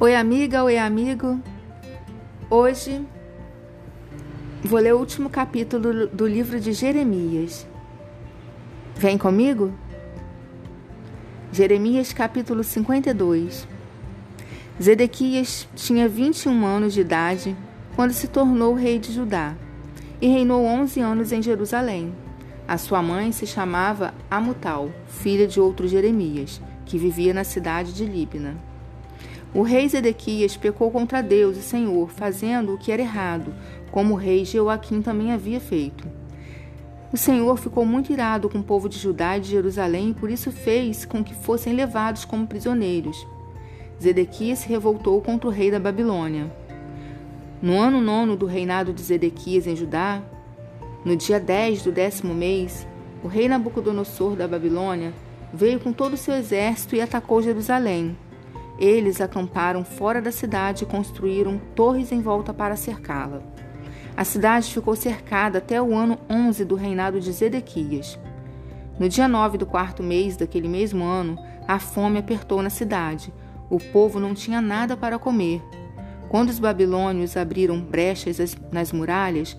Oi, amiga, oi, amigo. Hoje vou ler o último capítulo do livro de Jeremias. Vem comigo? Jeremias, capítulo 52. Zedequias tinha 21 anos de idade quando se tornou rei de Judá e reinou 11 anos em Jerusalém. A sua mãe se chamava Amutal, filha de outro Jeremias, que vivia na cidade de Líbina. O rei Zedequias pecou contra Deus e Senhor, fazendo o que era errado, como o rei Joaquim também havia feito. O Senhor ficou muito irado com o povo de Judá e de Jerusalém e por isso fez com que fossem levados como prisioneiros. Zedequias se revoltou contra o rei da Babilônia. No ano nono do reinado de Zedequias em Judá, no dia 10 do décimo mês, o rei Nabucodonosor da Babilônia veio com todo o seu exército e atacou Jerusalém. Eles acamparam fora da cidade e construíram torres em volta para cercá-la. A cidade ficou cercada até o ano 11 do reinado de Zedequias. No dia 9 do quarto mês daquele mesmo ano, a fome apertou na cidade. O povo não tinha nada para comer. Quando os babilônios abriram brechas nas muralhas,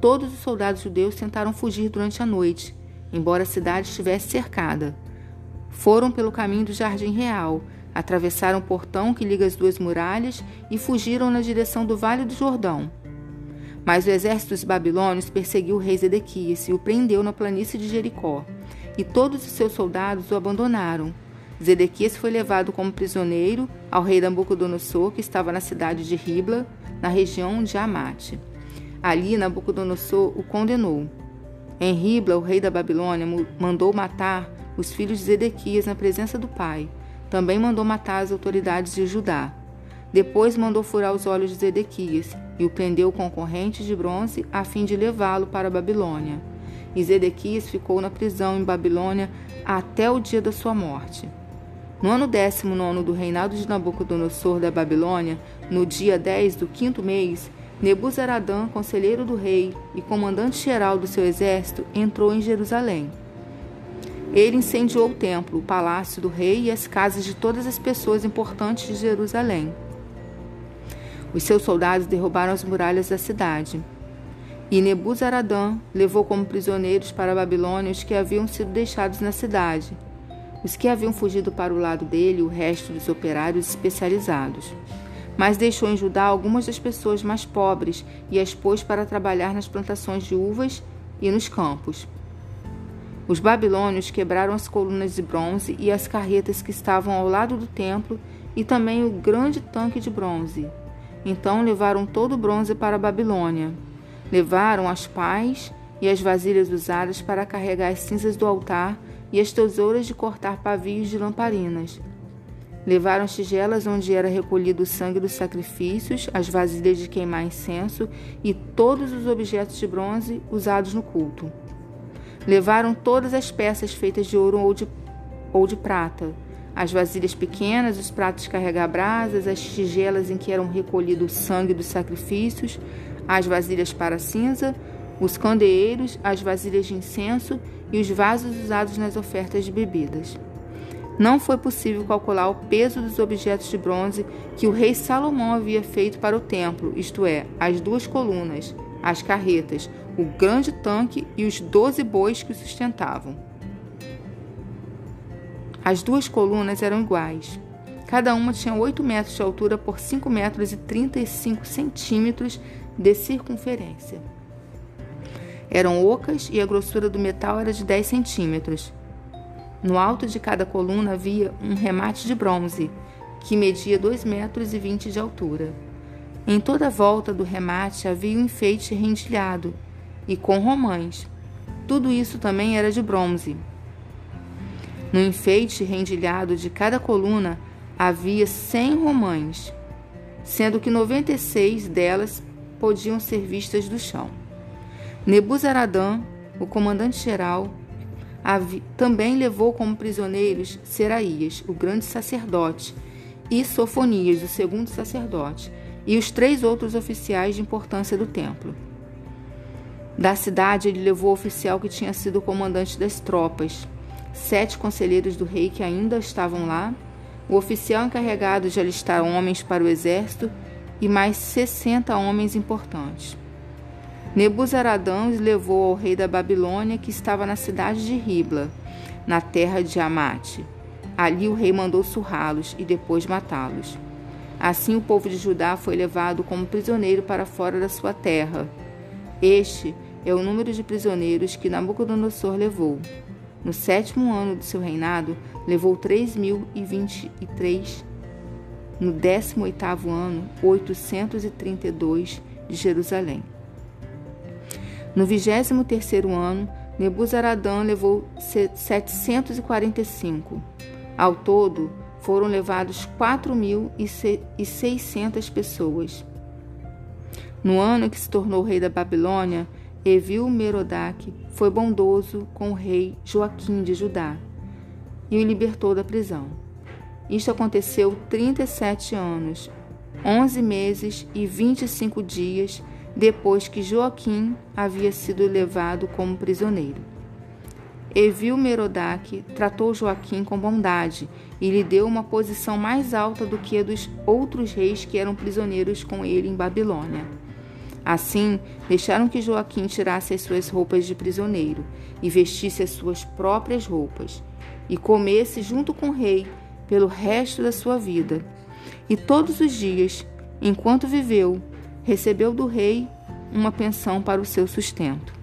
todos os soldados judeus tentaram fugir durante a noite, embora a cidade estivesse cercada. Foram pelo caminho do Jardim Real Atravessaram o portão que liga as duas muralhas e fugiram na direção do Vale do Jordão. Mas o exército dos babilônios perseguiu o rei Zedequias e o prendeu na planície de Jericó. E todos os seus soldados o abandonaram. Zedequias foi levado como prisioneiro ao rei Nabucodonosor, que estava na cidade de Ribla, na região de Amate. Ali Nabucodonosor o condenou. Em Ribla, o rei da Babilônia mandou matar os filhos de Zedequias na presença do pai, também mandou matar as autoridades de Judá. Depois mandou furar os olhos de Zedequias e o prendeu com correntes de bronze a fim de levá-lo para a Babilônia. E Zedequias ficou na prisão em Babilônia até o dia da sua morte. No ano décimo nono do reinado de Nabucodonosor da Babilônia, no dia 10 do quinto mês, Nebuzaradã, conselheiro do rei e comandante-geral do seu exército, entrou em Jerusalém. Ele incendiou o templo, o palácio do rei e as casas de todas as pessoas importantes de Jerusalém. Os seus soldados derrubaram as muralhas da cidade. E Nebuzaradã levou como prisioneiros para a Babilônia os que haviam sido deixados na cidade, os que haviam fugido para o lado dele, o resto dos operários especializados. Mas deixou em Judá algumas das pessoas mais pobres e as pôs para trabalhar nas plantações de uvas e nos campos. Os babilônios quebraram as colunas de bronze e as carretas que estavam ao lado do templo e também o grande tanque de bronze. Então levaram todo o bronze para a Babilônia. Levaram as pás e as vasilhas usadas para carregar as cinzas do altar e as tesouras de cortar pavios de lamparinas. Levaram as tigelas onde era recolhido o sangue dos sacrifícios, as vasilhas de queimar incenso e todos os objetos de bronze usados no culto. Levaram todas as peças feitas de ouro ou de, ou de prata, as vasilhas pequenas, os pratos carregar brasas, as tigelas em que eram recolhido o sangue dos sacrifícios, as vasilhas para cinza, os candeeiros, as vasilhas de incenso e os vasos usados nas ofertas de bebidas. Não foi possível calcular o peso dos objetos de bronze que o rei Salomão havia feito para o templo, isto é, as duas colunas, as carretas, o grande tanque e os doze bois que o sustentavam. As duas colunas eram iguais. Cada uma tinha 8 metros de altura por 5 metros e 35 centímetros de circunferência. Eram ocas e a grossura do metal era de 10 centímetros. No alto de cada coluna havia um remate de bronze, que media 2 metros e 20 de altura. Em toda a volta do remate havia um enfeite rendilhado, e com romãs. Tudo isso também era de bronze. No enfeite rendilhado de cada coluna havia cem romãs, sendo que 96 delas podiam ser vistas do chão. Nebuzaradã, o comandante-geral, também levou como prisioneiros Seraías, o grande sacerdote, e Sofonias, o segundo sacerdote, e os três outros oficiais de importância do templo. Da cidade, ele levou o oficial que tinha sido comandante das tropas, sete conselheiros do rei que ainda estavam lá, o oficial encarregado de alistar homens para o exército e mais sessenta homens importantes. Nebuzaradã os levou ao rei da Babilônia, que estava na cidade de Ribla, na terra de Amate. Ali o rei mandou surrá-los e depois matá-los. Assim o povo de Judá foi levado como prisioneiro para fora da sua terra. Este é o número de prisioneiros que Nabucodonosor levou. No sétimo ano do seu reinado, levou três mil e vinte e três. No décimo oitavo ano, oitocentos e trinta e dois de Jerusalém. No vigésimo terceiro ano, Nebuzaradã levou setecentos e quarenta e cinco. Ao todo, foram levados 4.600 pessoas. No ano que se tornou rei da Babilônia, Evil Merodach foi bondoso com o rei Joaquim de Judá e o libertou da prisão. Isto aconteceu 37 anos, 11 meses e 25 dias depois que Joaquim havia sido levado como prisioneiro. Evil Merodach tratou Joaquim com bondade e lhe deu uma posição mais alta do que a dos outros reis que eram prisioneiros com ele em Babilônia. Assim, deixaram que Joaquim tirasse as suas roupas de prisioneiro e vestisse as suas próprias roupas, e comesse junto com o rei pelo resto da sua vida. E todos os dias, enquanto viveu, recebeu do rei uma pensão para o seu sustento.